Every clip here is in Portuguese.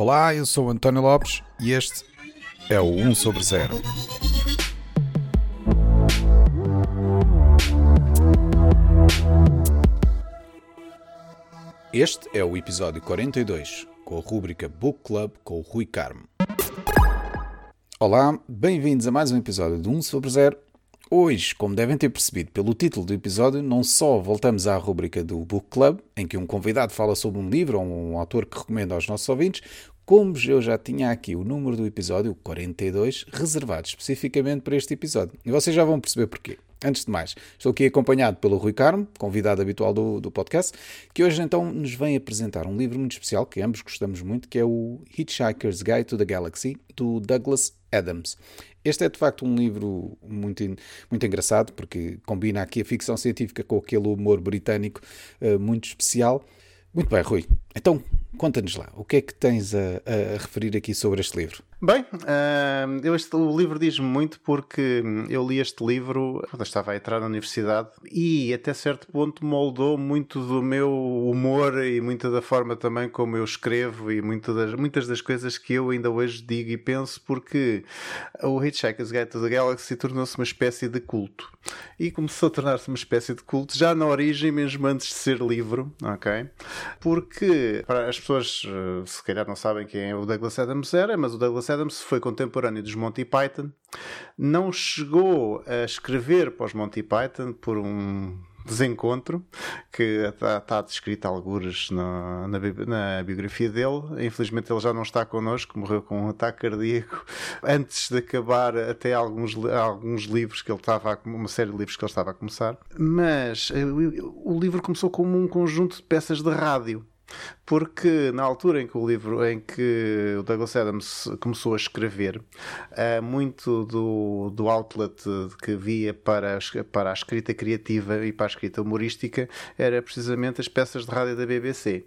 Olá, eu sou António Lopes e este é o 1 sobre 0. Este é o episódio 42, com a rúbrica Book Club com o Rui Carmo. Olá, bem-vindos a mais um episódio de 1 sobre 0. Hoje, como devem ter percebido pelo título do episódio, não só voltamos à rúbrica do Book Club, em que um convidado fala sobre um livro ou um autor que recomenda aos nossos ouvintes, como eu já tinha aqui o número do episódio 42 reservado especificamente para este episódio. E vocês já vão perceber porquê. Antes de mais, estou aqui acompanhado pelo Rui Carmo, convidado habitual do, do podcast, que hoje então nos vem apresentar um livro muito especial que ambos gostamos muito, que é o Hitchhiker's Guide to the Galaxy, do Douglas Adams. Este é de facto um livro muito, muito engraçado, porque combina aqui a ficção científica com aquele humor britânico uh, muito especial. Muito bem, Rui. Então, conta-nos lá, o que é que tens a, a referir aqui sobre este livro? Bem, uh, eu este, o livro diz-me muito porque eu li este livro quando estava a entrar na universidade e até certo ponto moldou muito do meu humor e muita da forma também como eu escrevo e muito das, muitas das coisas que eu ainda hoje digo e penso porque o Hitchhiker's Guide to the Galaxy tornou-se uma espécie de culto e começou a tornar-se uma espécie de culto já na origem mesmo antes de ser livro, ok? Porque as pessoas eh, se calhar não sabem quem é o Douglas Adams era, mas o Douglas Adams foi contemporâneo dos Monty Python, não chegou a escrever para os Monty Python por um desencontro que está, está descrito algures na, na, na, biografia dele. Infelizmente ele já não está connosco, morreu com um ataque cardíaco antes de acabar até alguns, alguns livros que ele estava a, uma série de livros que ele estava a começar. Mas eh, o livro começou como um conjunto de peças de rádio porque na altura em que o livro, em que o Douglas Adams começou a escrever, uh, muito do, do outlet que via para para a escrita criativa e para a escrita humorística era precisamente as peças de rádio da BBC.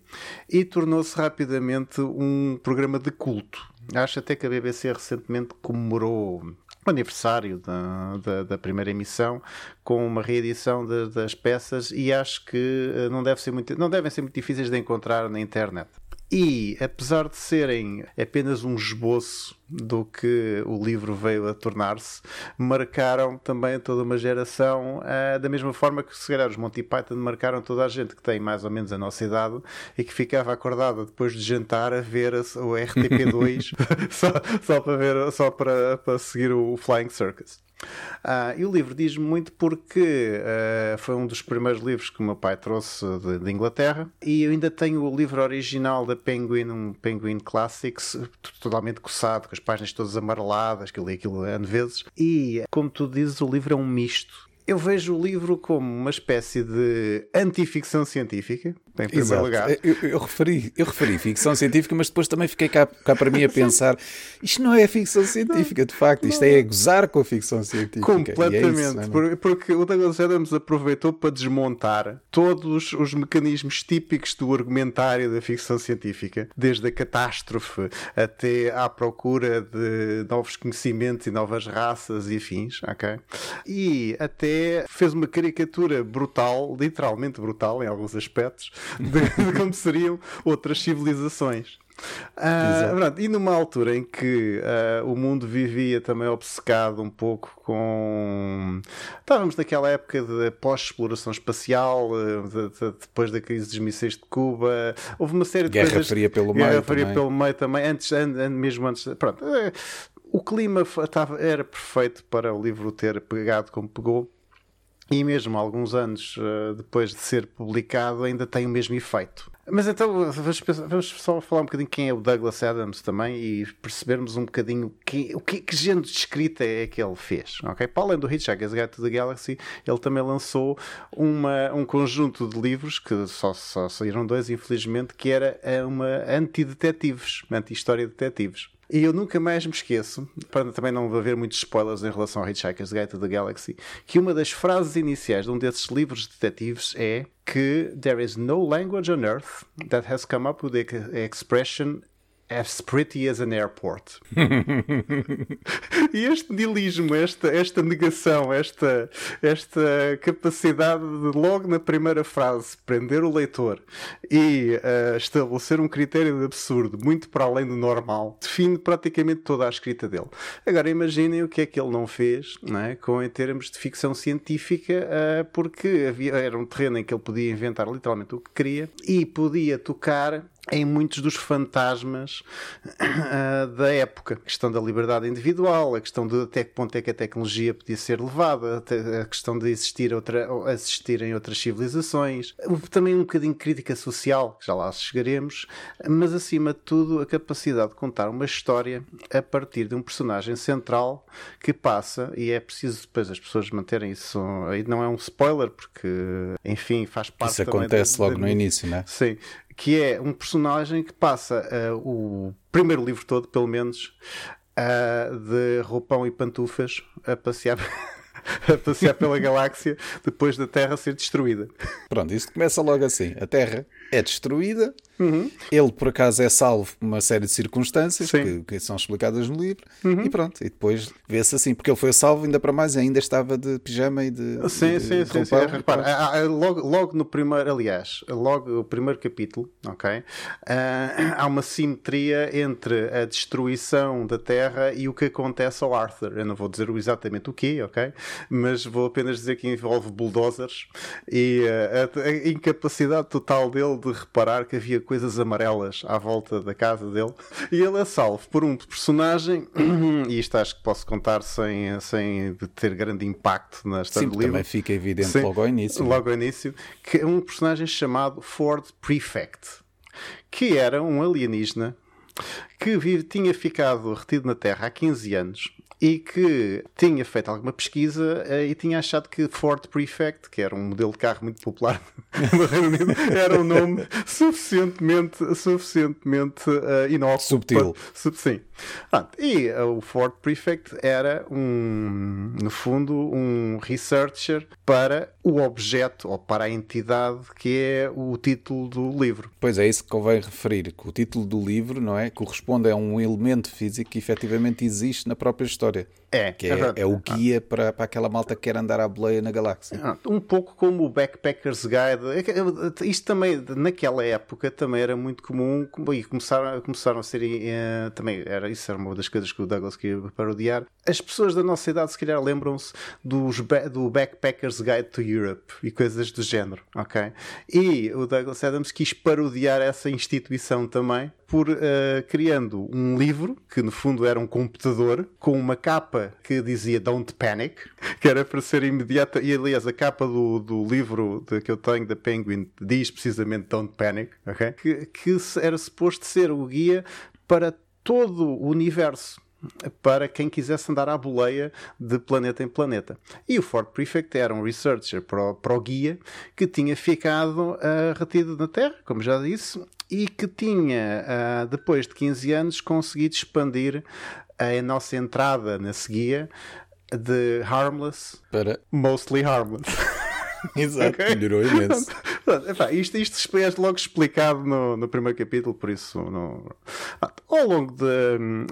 E tornou-se rapidamente um programa de culto. Acho até que a BBC recentemente comemorou o aniversário da, da, da, primeira emissão com uma reedição de, das peças e acho que eh, não, deve ser muito, não devem ser muito difíceis de encontrar na internet. E, apesar de serem apenas um esboço do que o livro veio a tornar-se, marcaram também toda uma geração, uh, da mesma forma que, se calhar, os Monty Python marcaram toda a gente que tem mais ou menos a nossa idade e que ficava acordada depois de jantar a ver o RTP2 só, só, para ver, só para, para seguir o Flying Circus. Uh, e o livro diz-me muito porque uh, foi um dos primeiros livros que o meu pai trouxe de, de, Inglaterra e eu ainda tenho o livro original da Penguin, um Penguin Classics, totalmente coçado, com as páginas todas amareladas, que eu li aquilo N vezes. E, como tu dizes, o livro é um misto eu vejo o livro como uma espécie de antificção científica, em primeiro Exato. lugar. Eu, eu, referi, eu referi ficção científica, mas depois também fiquei cá, cá para mim a pensar: isto não é ficção científica, de facto, isto é gozar com a ficção científica. É Completamente, é isso, porque o Douglas Adams aproveitou para desmontar todos os mecanismos típicos do argumentário da ficção científica, desde a catástrofe até à procura de novos conhecimentos e novas raças e afins, ok? E até fez uma caricatura brutal, literalmente brutal em alguns aspectos, de, de como seriam outras civilizações. Uh, pronto, e numa altura em que uh, o mundo vivia também obcecado um pouco com. Estávamos naquela época de pós-exploração espacial, de, de, depois da crise dos mísseis de Cuba, houve uma série de Guerra coisas. Fria pelo Guerra meio. Fria também. pelo meio também, antes, an, an, mesmo antes. Pronto. O clima era perfeito para o livro ter pegado como pegou e mesmo alguns anos uh, depois de ser publicado ainda tem o mesmo efeito. Mas então vamos, só falar um bocadinho quem é o Douglas Adams também e percebermos um bocadinho que, o que, que género de escrita é que ele fez. Okay? Para além do Hitchhiker's Guide to the Galaxy, ele também lançou uma, um conjunto de livros, que só, só saíram dois, infelizmente, que era eh, uma anti-detetives, anti-história de detetives. E eu nunca mais me esqueço, para também não haver muitos spoilers em relação ao Hitchhiker's Guide to the Galaxy, que uma das frases iniciais de um desses livros de detetives é que there is no language on earth that has come up with the expression as pretty as an airport. e este nihilismo, esta, esta negação, esta, esta capacidade de, logo na primeira frase, prender o leitor e uh, estabelecer um critério de absurdo muito para além do normal, define praticamente toda a escrita dele. Agora imaginem o que é que ele não fez não é? Com, em termos de ficção científica, uh, porque havia, era um terreno em que ele podia inventar literalmente o que queria e podia tocar em muitos dos fantasmas uh, da época. A questão da liberdade individual, a questão de até que ponto é que a tecnologia podia ser levada, a questão de existir outra, outras civilizações, também um bocadinho de crítica social, que já lá chegaremos, mas acima de tudo a capacidade de contar uma história a partir de um personagem central que passa, e é preciso depois as pessoas manterem isso, aí não é um spoiler, porque enfim faz parte Isso acontece da, logo da, no início, né? Sim, que é um personagem que passa uh, o primeiro livro todo, pelo menos, uh, de roupão e pantufas a passear. a passear pela galáxia depois da Terra ser destruída. Pronto, isso começa logo assim. A Terra é destruída Uhum. Ele, por acaso, é salvo por uma série de circunstâncias que, que, são explicadas no livro uhum. e pronto. E depois vê-se assim, porque ele foi salvo, ainda para mais, ainda estava de pijama e de. Sim, de, sim, sim, sim. Repara, logo, logo no primeiro, aliás, logo o primeiro capítulo, ok? Uh, há uma simetria entre a destruição da Terra e o que acontece ao Arthur. Eu não vou dizer exatamente o que, ok? Mas vou apenas dizer que envolve bulldozers e uh, a, a incapacidade total dele de reparar que havia coisas amarelas à volta da casa dele. E ele é salvo por um personagem, e isto acho que posso contar sem, sem ter grande impacto na história Sim, do livro. também fica evidente Sim, logo ao início. Logo ao início, que é um personagem chamado Ford Prefect, que era um alienígena que tinha ficado retido na Terra há 15 anos e que tinha feito alguma pesquisa uh, e tinha achado que Ford Prefect, que era um modelo de carro muito popular no Reino Unido, era um nome suficientemente, suficientemente uh, inócuo. Subtil. Sub, sim. E uh, o Ford Prefect era um, no fundo, um researcher para o objeto ou para a entidade que é o título do livro. Pois é, isso que convém referir, que o título do livro, não é? Corresponde a um elemento físico que efetivamente existe na própria história história. É, que é, é, o guia para, para aquela malta que quer andar à boleia na galáxia. Um pouco como o Backpacker's Guide. É isto também, naquela época, também era muito comum e começaram, começaram a ser. Uh, também era isso, era uma das coisas que o Douglas queria parodiar. As pessoas da nossa idade, se calhar, lembram-se do Backpacker's Guide to Europe e coisas do género, ok? E o Douglas Adams quis parodiar essa instituição também por uh, criando um livro que no fundo era um computador com uma capa que dizia Don't Panic, que era para ser imediata. E aliás, a capa do, do livro de, que eu tenho da Penguin diz precisamente Don't Panic, okay? que, que era suposto ser o guia para todo o universo para quem quisesse andar à boleia de planeta em planeta. E o Ford Prefect era um researcher para o, para o guia que tinha ficado uh, retido na Terra, como já disse, e que tinha, uh, depois de 15 anos, conseguido expandir a nossa entrada nesse guia de harmless para mostly harmless. Exato, okay? melhorou imenso. Epá, isto, isto é logo explicado no, no primeiro capítulo, por isso no... ao longo de. Um,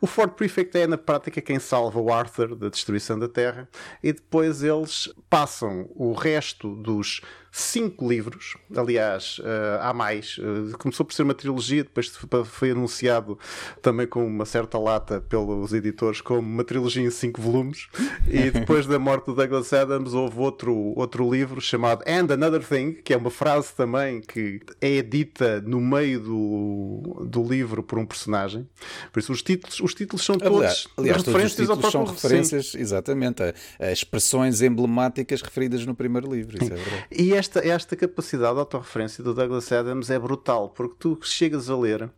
o Ford Prefect é na prática quem salva o Arthur da destruição da Terra e depois eles passam o resto dos cinco livros. Aliás, uh, há mais. Uh, começou por ser uma trilogia, depois foi anunciado também com uma certa lata pelos editores como uma trilogia em cinco volumes. E depois da morte do Douglas Adams houve outro, outro livro chamado And Another Thing, que é uma frase também que é dita no meio do, do livro por um personagem. Por isso, os títulos, os títulos são todos aliás, aliás referências todos os títulos são referências, exatamente, a, a, expressões emblemáticas referidas no primeiro livro. Isso é verdade. E esta, esta capacidade de autorreferência do Douglas Adams é brutal, porque tu chegas a ler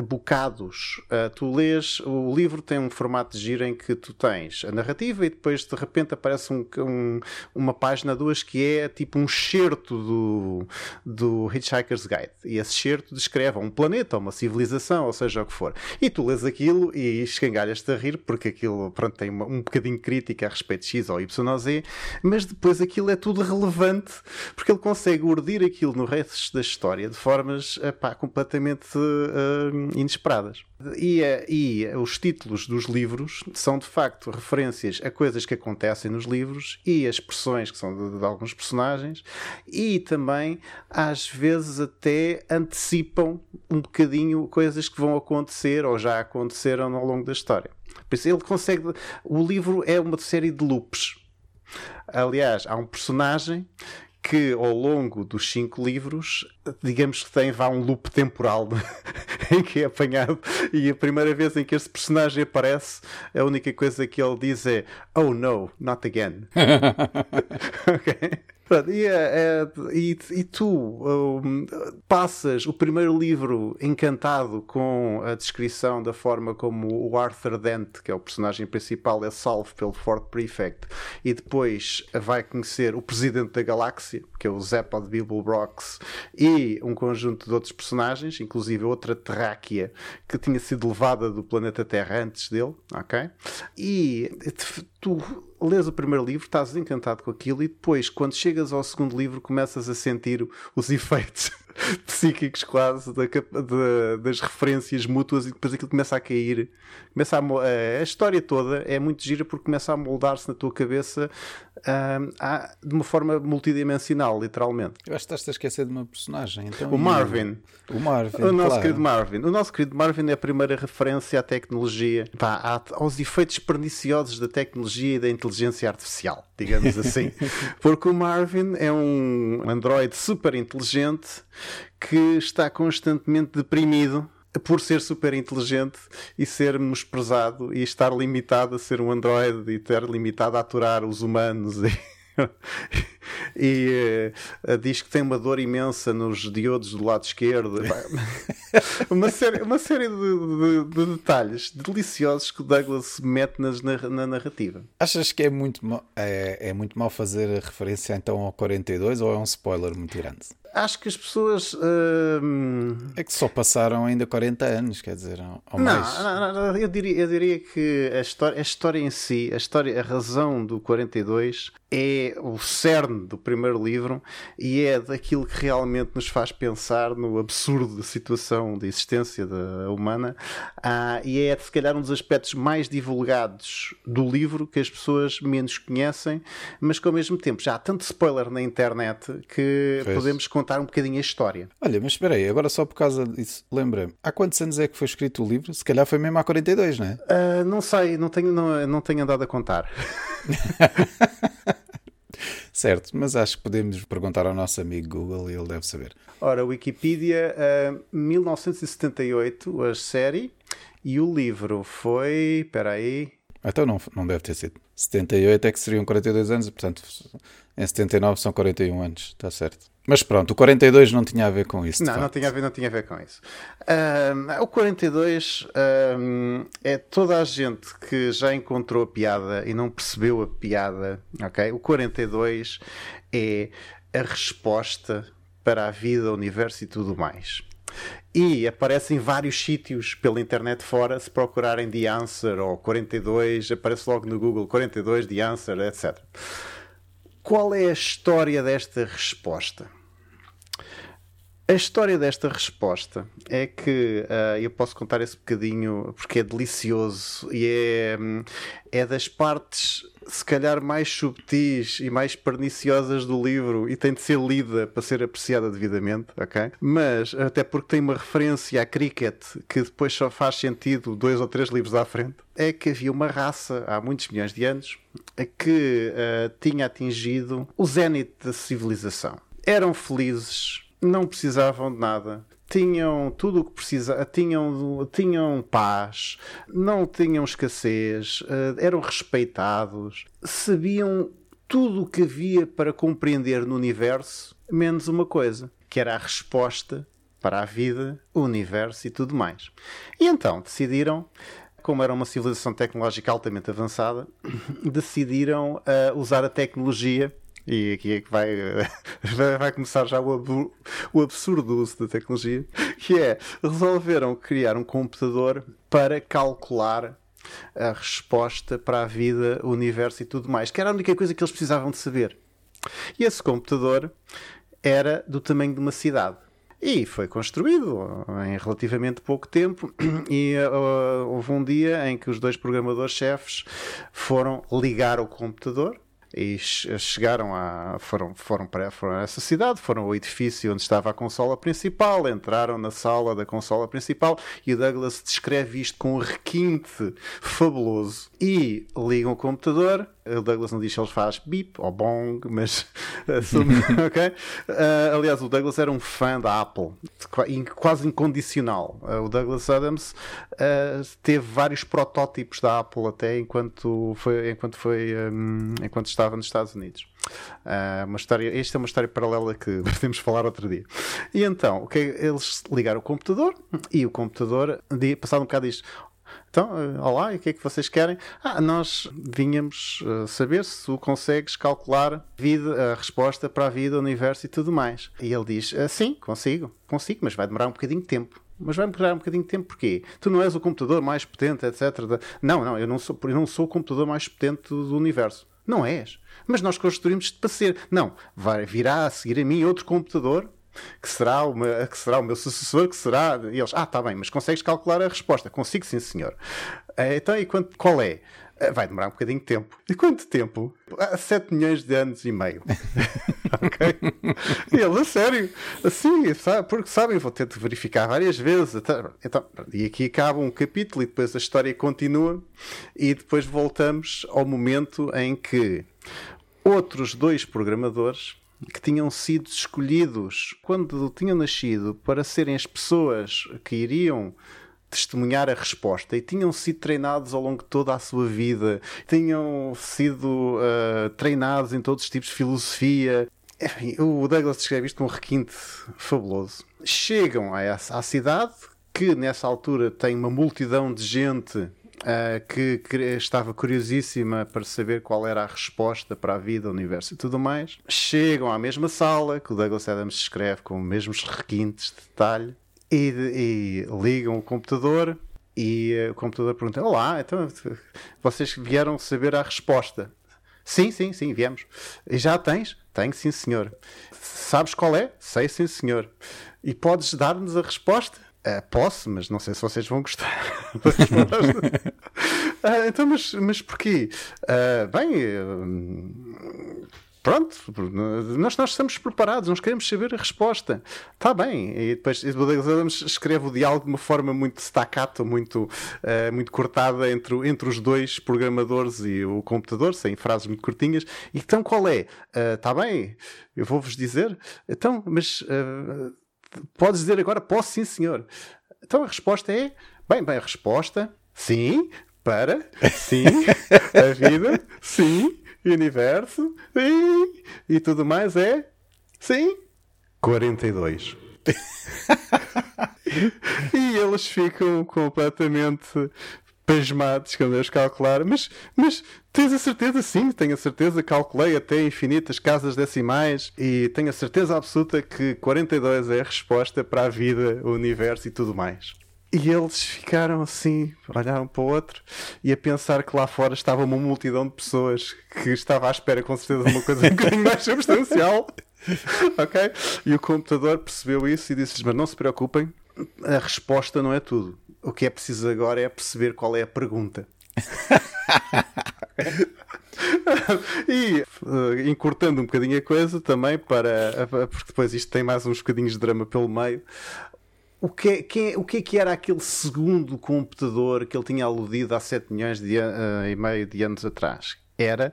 bocados. Uh, tu lês, o livro tem um formato de giro em que tu tens a narrativa e depois de repente aparece um, um, uma página, duas, que é tipo um excerto do, do Hitchhiker's Guide. E esse excerto descreve um planeta, uma civilização, ou seja o que for. E tu lês aquilo e escangalhas-te a rir porque aquilo pronto, tem uma, um bocadinho crítica a respeito de X ou Y ou Z, mas depois aquilo é tudo relevante porque ele consegue urdir aquilo no resto da história de formas epá, completamente. Uh, inesperadas. E, eh, e os títulos dos livros são de facto referências a coisas que acontecem nos livros e as expressões que são de, de alguns personagens e também às vezes até antecipam um bocadinho coisas que vão acontecer ou já aconteceram ao longo da história. Por isso ele consegue. O livro é uma série de loops. Aliás, há um personagem que ao longo dos cinco livros, digamos que tem vá um loop temporal em que é apanhado e a primeira vez em que este personagem aparece, a única coisa que ele diz é Oh no, not again. ok? E, é, é, e, e, tu um, passas o primeiro livro encantado com a descrição da forma como o Arthur Dent, que é o personagem principal, é salvo pelo Fort Prefect, e depois vai conhecer o Presidente da Galáxia, que é o Zeppa de Bibelbrox, e um conjunto de outros personagens, inclusive outra terráquea que tinha sido levada do planeta Terra antes dele, ok? E tu lês o primeiro livro, estás encantado com aquilo e depois, quando chegas ao segundo livro, começas a sentir os efeitos psíquicos quase da, das referências mútuas e depois aquilo começa a cair. Começa a, a história toda é muito gira porque começa a moldar-se na tua cabeça uh, de uma forma multidimensional, literalmente. Eu acho que estás a esquecer de uma personagem. Então, o Marvin. O Marvin. O nosso claro. querido Marvin. O nosso querido Marvin é a primeira referência à tecnologia, pá, aos efeitos perniciosos da tecnologia e da inteligência artificial, digamos assim. porque o Marvin é um androide super inteligente que está constantemente deprimido por ser super inteligente e ser menosprezado e estar limitado a ser um androide e estar limitado a aturar os humanos e, e uh, diz que tem uma dor imensa nos diodos do lado esquerdo. uma série, uma série de, de, de, detalhes deliciosos que o Douglas mete nas, na, na, narrativa. Achas que é muito, mal, é, é muito mal fazer a referência então ao 42 ou é um spoiler muito grande? acho que as pessoas. Uh... É que só passaram ainda 40 anos, quer dizer, ou não, mais. Não, não, eu, diria, eu diria que a história, a história em si, a, história, a razão do 42 é o cerne do primeiro livro e é daquilo que realmente nos faz pensar no absurdo da situação de existência da humana ah, e é se calhar um dos aspectos mais divulgados do livro que as pessoas menos conhecem, mas que ao mesmo tempo já há tanto spoiler na internet que podemos contar um bocadinho a história. Olha, mas espera aí, agora só por causa disso, lembra-me, há quantos anos é que foi escrito o livro? Se calhar foi mesmo há 42, não é? Uh, não sei, não tenho, não, não tenho andado a contar. certo, mas acho que podemos perguntar ao nosso amigo Google e ele deve saber. Ora, Wikipedia, uh, 1978, a série, e o livro foi. Espera aí. Então não, não deve ter sido. 78 é que seriam 42 anos, portanto, em 79 são 41 anos, está certo. Mas pronto, o 42 não tinha a ver com isso. Não, não tinha, a ver, não tinha a ver com isso. Um, o 42 um, é toda a gente que já encontrou a piada e não percebeu a piada, ok? O 42 é a resposta para a vida, o universo e tudo mais. E aparece em vários sítios pela internet fora, se procurarem The Answer ou 42, aparece logo no Google 42, The Answer, etc. Qual é a história desta resposta? A história desta resposta é que uh, eu posso contar esse bocadinho porque é delicioso e é, é das partes, se calhar, mais subtis e mais perniciosas do livro e tem de ser lida para ser apreciada devidamente, ok? Mas, até porque tem uma referência a cricket que depois só faz sentido dois ou três livros à frente, é que havia uma raça há muitos milhões de anos que uh, tinha atingido o zénite da civilização. Eram felizes, não precisavam de nada, tinham tudo o que precisavam, tinham, tinham paz, não tinham escassez, uh, eram respeitados, sabiam tudo o que havia para compreender no universo, menos uma coisa, que era a resposta para a vida, o universo e tudo mais. E então decidiram como era uma civilização tecnológica altamente avançada, decidiram uh, usar a tecnologia. E aqui é que vai, vai começar já o, o absurdo uso da tecnologia, que é resolveram criar um computador para calcular a resposta para a vida, o universo e tudo mais, que era a única coisa que eles precisavam de saber. E esse computador era do tamanho de uma cidade. E foi construído em relativamente pouco tempo. E uh, houve um dia em que os dois programadores-chefes foram ligar o computador e chegaram a foram foram para foram a essa cidade foram ao edifício onde estava a consola principal entraram na sala da consola principal e o Douglas descreve isto com um requinte fabuloso e ligam o computador o Douglas não diz se ele faz bip ou bong, mas assume, ok? Uh, aliás, o Douglas era um fã da Apple, quase incondicional. Uh, o Douglas Adams uh, teve vários protótipos da Apple até enquanto foi, enquanto foi, um, enquanto estava nos Estados Unidos. uma história, esta é uma história paralela que podemos falar outro dia. E então, okay, eles ligaram o computador e o computador, passado um bocado, diz: então, eh, olá, o que é que vocês querem? Ah, nós vinhamos uh, saber se tu consegues calcular a, vida, a resposta para a vida, o universo e tudo mais. E ele diz: ah, sim, consigo, consigo, mas vai demorar um bocadinho de tempo. Mas vai demorar um bocadinho de tempo porquê? Tu não és o computador mais potente, etc. Não, não, eu não sou, eu não sou o computador mais potente do universo. Não és. Mas nós construímos-te para ser. Não, vai, virá a seguir a mim outro computador que será, uma, que será o meu sucessor, que será. E eles, ah, está bem, mas consegues calcular a resposta? Consigo, sim, senhor. Eh, então, e quanto, qual é? Eh, vai demorar um bocadinho de tempo. E quanto tempo? Há 7 milhões de anos e meio. ok? E ele, a sério? Assim, sabe, porque sabem, vou ter de verificar várias vezes. Então, e aqui acaba um capítulo e depois a história continua. E depois voltamos ao momento em que outros dois programadores que tinham sido escolhidos quando tinham nascido para serem as pessoas que iriam testemunhar a resposta e tinham sido treinados ao longo de toda a sua vida, tinham sido uh, treinados em todos os tipos de filosofia. Enfim, o Douglas descreve isto com um requinte fabuloso. Chegam à, à cidade, que nessa altura tem uma multidão de gente Uh, que, que, estava curiosíssima para saber qual era a resposta para a vida, o universo e tudo mais. Chegam à mesma sala, que o Douglas Adams escreve com os mesmos requintes de detalhe, e, e ligam o computador. E uh, o computador pergunta: Olá, então vocês vieram saber a resposta? Sim, sim, sim, viemos. E já tens? Tenho, sim, senhor. Sabes qual é? Sei, sim, senhor. E podes dar-nos a resposta? Uh, posso, mas não sei se vocês vão gostar. uh, então, mas, mas porquê? Uh, bem, pronto, nós, nós estamos preparados, nós queremos saber a resposta. Está bem. E depois Adams escreve o diálogo de uma forma muito staccato, muito, muito cortada entre, entre os dois programadores e o computador, sem frases muito curtinhas. E então qual é? Está bem, eu vou-vos dizer. Então, mas podes dizer agora, posso sim, senhor. Então a resposta é, bem, bem, a resposta, sim, para, sim, a vida, sim, universo, sim, e tudo mais é, sim, 42. e eles ficam completamente pasmados quando eles calcularam. Mas, mas tens a certeza? Sim, tenho a certeza. Calculei até infinitas casas decimais e tenho a certeza absoluta que 42 é a resposta para a vida, o universo e tudo mais. E eles ficaram assim, olharam para o outro e a pensar que lá fora estava uma multidão de pessoas que estava à espera com certeza de uma coisa um bocadinho mais substancial. ok? E o computador percebeu isso e disse-lhes: Mas não se preocupem, a resposta não é tudo. O que é preciso agora é perceber qual é a pergunta. e uh, encurtando um bocadinho a coisa também para porque depois isto tem mais uns bocadinhos de drama pelo meio o que, que o que é que era aquele segundo computador que ele tinha aludido há 7 milhões de, uh, e meio de anos atrás? Era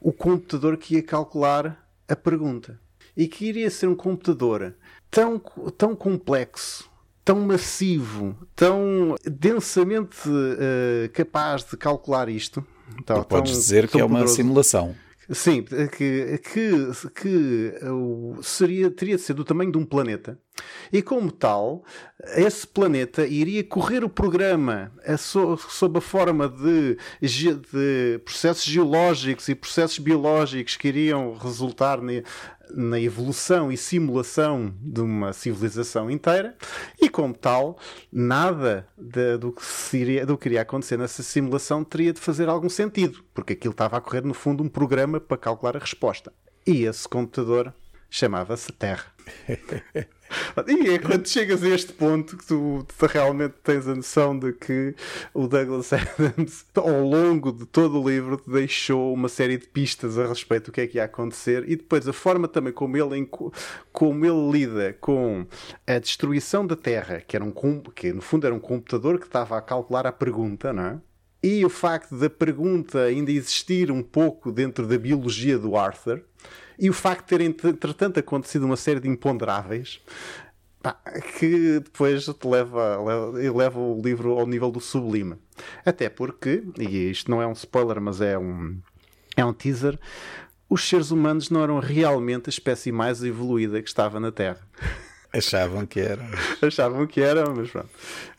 o computador que ia calcular a pergunta e que iria ser um computador tão, tão complexo tão massivo, tão densamente uh, capaz de calcular isto. Então, podes dizer que é uma poderoso. simulação. Sim, que, que, que seria, teria de ser do tamanho de um planeta. E como tal, esse planeta iria correr o programa sob a forma de, de processos geológicos e processos biológicos que iriam resultar na evolução e simulação de uma civilização inteira, e como tal, nada de, do, que seria, do que iria acontecer nessa simulação teria de fazer algum sentido, porque aquilo estava a correr, no fundo, um programa para calcular a resposta. E esse computador chamava-se Terra. E é quando chegas a este ponto que tu, tu, realmente tens a noção de que o Douglas Adams, ao longo de todo o livro, deixou uma série de pistas a respeito do que é que ia acontecer e depois a forma também como ele, como ele lida com a destruição da Terra, que, era um, que no fundo era um computador que estava a calcular a pergunta, não é? E o facto da pergunta ainda existir um pouco dentro da biologia do Arthur, e o facto de ter, entretanto, acontecido uma série de imponderáveis que depois te leva, leva, leva o livro ao nível do sublime. Até porque, e isto não é um spoiler, mas é um, é um teaser, os seres humanos não eram realmente a espécie mais evoluída que estava na Terra. Achavam que eram. Achavam que eram, mas pronto.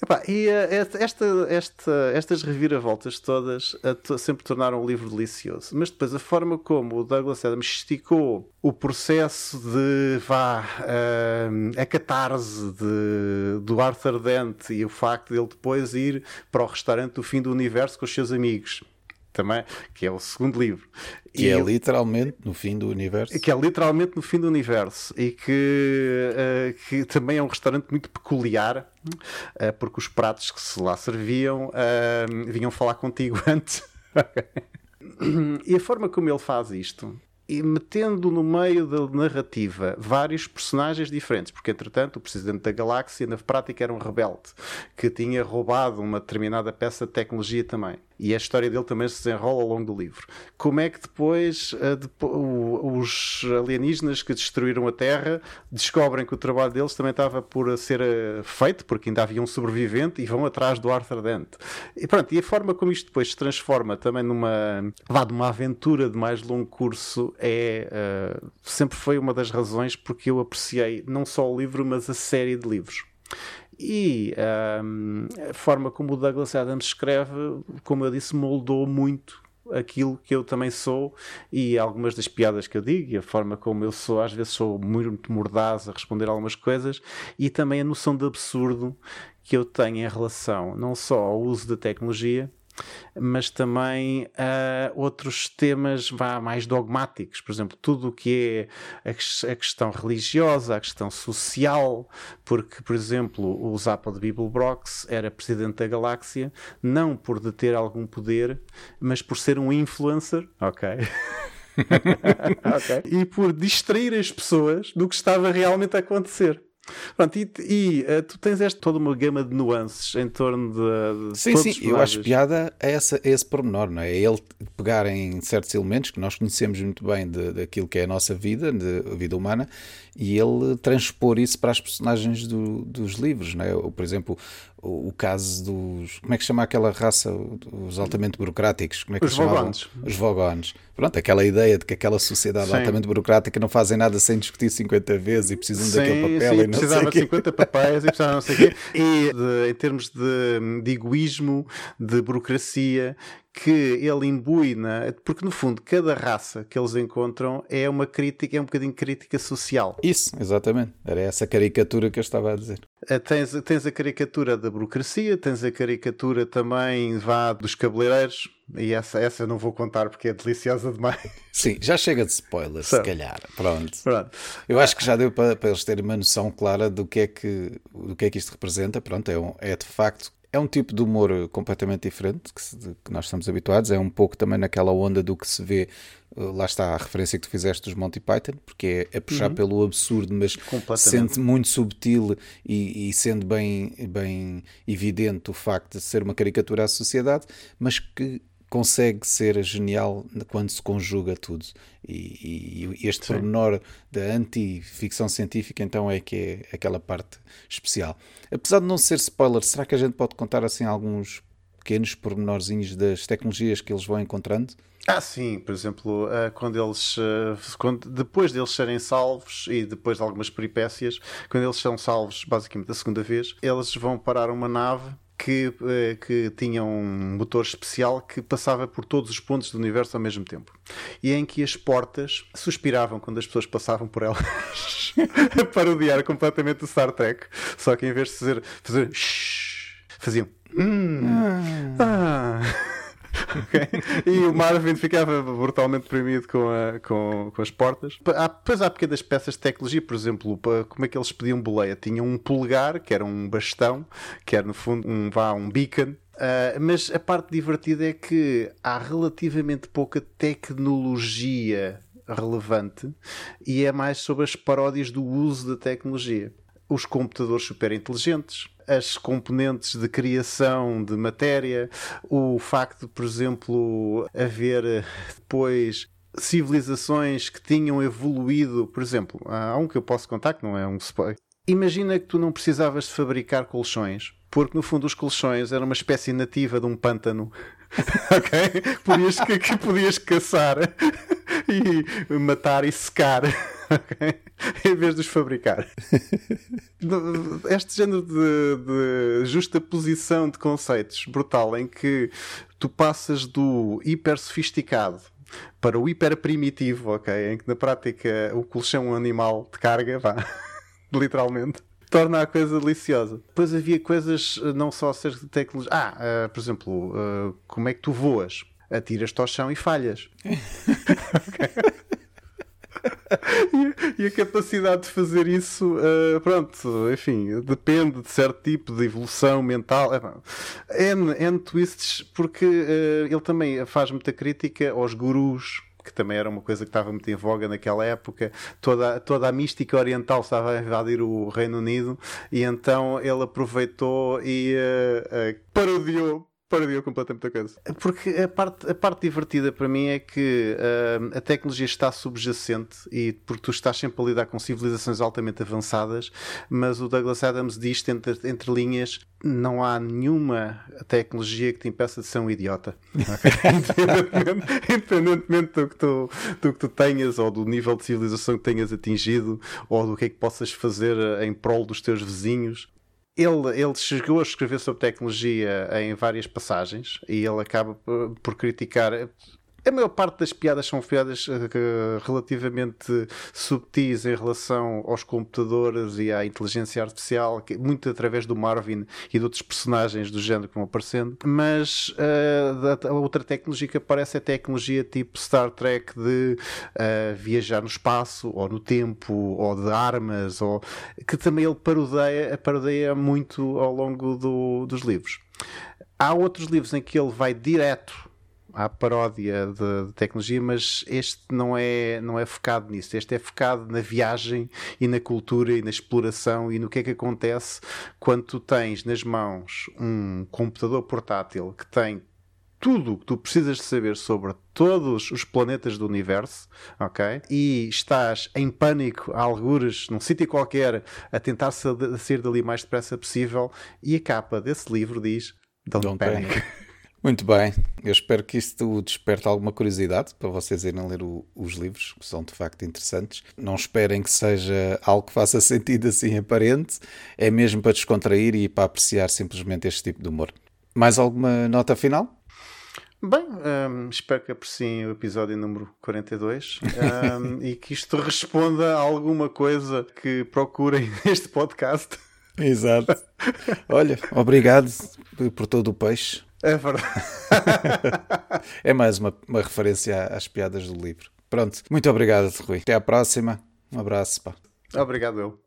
Epá, e uh, esta, esta, estas reviravoltas todas sempre tornaram o livro delicioso. Mas depois a forma como o Douglas Adams esticou o processo de vá uh, a catarse de, do Arthur Dent e o facto de ele depois ir para o restaurante do fim do universo com os seus amigos também, que é o segundo livro. Que e é literalmente no fim do universo. Que é literalmente no fim do universo e que, uh, que também é um restaurante muito peculiar, uh, porque os pratos que se lá serviam uh, vinham falar contigo antes. e a forma como ele faz isto e metendo no meio da narrativa vários personagens diferentes, porque entretanto o presidente da galáxia na prática era um rebelde que tinha roubado uma determinada peça de tecnologia também e a história dele também se desenrola ao longo do livro. Como é que depois uh, os alienígenas que destruíram a Terra descobrem que o trabalho deles também estava por ser uh, feito, porque ainda havia um sobrevivente, e vão atrás do Arthur Dent. E pronto, e a forma como isto depois se transforma também numa, vá, uma aventura de mais longo curso é uh, sempre foi uma das razões porque eu apreciei não só o livro, mas a série de livros. E um, a forma como o Douglas Adams escreve, como eu disse, moldou muito aquilo que eu também sou e algumas das piadas que eu digo e a forma como eu sou, às vezes sou muito mordaz a responder algumas coisas e também a noção de absurdo que eu tenho em relação não só ao uso da tecnologia, mas também uh, outros temas vá, mais dogmáticos, por exemplo, tudo o que é a, a, questão religiosa, a questão social, porque, por exemplo, o Zappa de Bibelbrox era presidente da galáxia, não por deter algum poder, mas por ser um influencer, ok? okay. E por distrair as pessoas do que estava realmente a acontecer. Pronto, e, e uh, tu tens esta toda uma gama de nuances em torno de, de sim, sim, eu acho piada a, essa, a esse pormenor, não é? Ele pegar em certos elementos que nós conhecemos muito bem de, daquilo que é a nossa vida, de, a vida humana, e ele transpor isso para as personagens do, dos livros, não é? Por exemplo, o, o, caso dos. Como é que chama aquela raça? Os altamente burocráticos? Como é que Os vogones. Os vogones. Pronto, aquela ideia de que aquela sociedade sim. altamente burocrática não fazem nada sem discutir 50 vezes e precisam sim, daquele papel sim, e não precisava de 50 papéis e precisava não sei o quê. E de, em termos de, de egoísmo, de burocracia, que ele imbui na. Porque no fundo, cada raça que eles encontram é uma crítica, é um bocadinho crítica social. Isso, exatamente. Era essa caricatura que eu estava a dizer. Uh, tens, tens a caricatura da burocracia, tens a caricatura também vá dos cabeleireiros, e essa, essa eu não vou contar porque é deliciosa demais. Sim, já chega de spoilers, se calhar. Pronto. Pronto. Eu acho que já deu para, para eles terem uma noção clara do que é que, do que, é que isto representa. Pronto, é, um, é de facto é um tipo de humor completamente diferente que, se, que, nós estamos habituados. É um pouco também naquela onda do que se vê. Eh, lá está a referência que tu fizeste dos Monty Python, porque é, é puxar uhum. pelo absurdo, mas sendo muito subtil e, e, sendo bem, bem evidente o facto de ser uma caricatura à sociedade, mas que consegue ser genial quando se conjuga tudo. E, e este Sim. pormenor da anti-ficção científica, então, é que é aquela parte especial. Apesar de não ser spoiler, será que a gente pode contar assim alguns pequenos pormenorzinhos das tecnologias que eles vão encontrando? Ah, sim, por exemplo, eh, quando eles eh, quando, depois deles serem salvos e depois de algumas peripécias, quando eles são salvos basicamente a segunda vez, eles vão parar uma nave que, eh, que tinha um motor especial que passava por todos os pontos do universo ao mesmo tempo. E em que as portas suspiravam quando as pessoas passavam por elas. a parodiar completamente o Star Trek. Só que em vez de fazer, fazer shh, faziam. Hum, ah. ah. E o Marvin ficava brutalmente deprimido com, a, com, com as portas. Há, depois há pequenas peças de tecnologia, por exemplo, como é que eles pediam boleia? Tinham um polegar, que era um bastão, que era no fundo um, vá, um beacon, Uh, mas a parte divertida é que há relativamente pouca tecnologia relevante e é mais sobre as paródias do uso da tecnologia. Os computadores super inteligentes, as componentes de criação de matéria, o facto por exemplo, haver depois civilizações que tinham evoluído, por exemplo, há um que eu posso contar que não é um spoiler. Imagina que tu não precisavas de fabricar colchões porque no fundo os colchões eram uma espécie nativa de um pântano ok? Podias, que, que podias caçar e matar e secar? em vez de os fabricar. Este género de, de justa posição de conceitos brutal em que tu passas do hiper sofisticado para o hiper primitivo, ok? Em que na prática o colchão é um animal de carga, vá, literalmente torna a coisa deliciosa. Depois havia coisas eh, não só ser de tecnologia. Ah, uh, por exemplo, uh, como é que tu voas? Atiras-te ao chão e falhas. E, a capacidade de fazer isso, uh, pronto, enfim, depende de certo tipo de evolução mental. N, N twists, porque uh, ele também faz muita crítica aos gurus que também era uma coisa que estava muito em voga naquela época. Toda, toda a mística oriental estava a invadir o Reino Unido e então ele aproveitou e uh, uh, parodiou parodiou completamente a coisa. Porque a parte, a parte divertida para mim é que uh, a tecnologia está subjacente e porque tu estás sempre a lidar com civilizações altamente avançadas, mas o Douglas Adams diz entre, entre linhas não há nenhuma tecnologia que te impeça de ser um idiota. independentemente, independentemente do, que tu, do que tu tenhas ou do nível de civilização que tenhas atingido ou do que é que possas fazer em prol dos teus vizinhos, ele, ele chegou a escrever sobre tecnologia em várias passagens e ele acaba por, por criticar a maior parte das piadas são piadas uh, relativamente subtis em relação aos computadores e à inteligência artificial, muito através do Marvin e de outros personagens do género que vão aparecendo. Mas uh, a outra tecnologia que aparece é tecnologia tipo Star Trek de uh, viajar no espaço, ou no tempo, ou de armas, ou que também ele parodeia, parodeia muito ao longo do, dos livros. Há outros livros em que ele vai direto à paródia de, de, tecnologia, mas este não é, não é focado nisso. Este é focado na viagem e na cultura e na exploração e no que é que acontece quando tu tens nas mãos um computador portátil que tem tudo o que tu precisas de saber sobre todos os planetas do universo, ok? E estás em pânico, a algures, num sítio qualquer, a tentar sair dali o mais depressa possível, e a capa desse livro diz Don't, Don't panic. panic. Muito bem, eu espero que isto desperte alguma curiosidade para vocês irem ler o, os livros, que são de facto interessantes. Não esperem que seja algo que faça sentido assim aparente, é mesmo para descontrair e para apreciar simplesmente este tipo de humor. Mais alguma nota final? Bem, um, espero que apreciem o episódio número 42 um, e que isto responda a alguma coisa que procurem neste podcast. Exato. Olha, obrigado por todo o peixe. É verdade. é mais uma, uma referência às piadas do livro. Pronto, muito obrigado, Rui. Até à próxima. Um abraço. Pá. Obrigado, eu.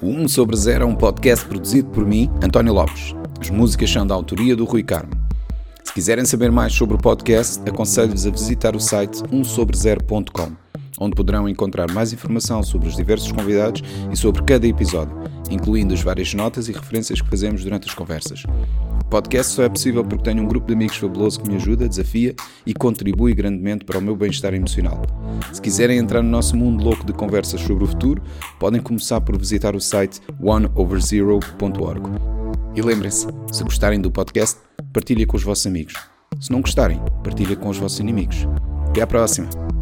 O 1 sobre 0 é um podcast produzido por mim, António Lopes. As músicas são da autoria do Rui Carmo. Se quiserem saber mais sobre o podcast, aconselho-vos a visitar o site 1sobre0.com onde poderão encontrar mais informação sobre os diversos convidados e sobre cada episódio, incluindo as várias notas e referências que fazemos durante as conversas. O podcast só é possível porque tenho um grupo de amigos fabuloso que me ajuda, desafia e contribui grandemente para o meu bem-estar emocional. Se quiserem entrar no nosso mundo louco de conversas sobre o futuro, podem começar por visitar o site oneoverzero.org. E lembrem-se, se gostarem do podcast, partilhem com os vossos amigos. Se não gostarem, partilhem com os vossos inimigos. Até à próxima!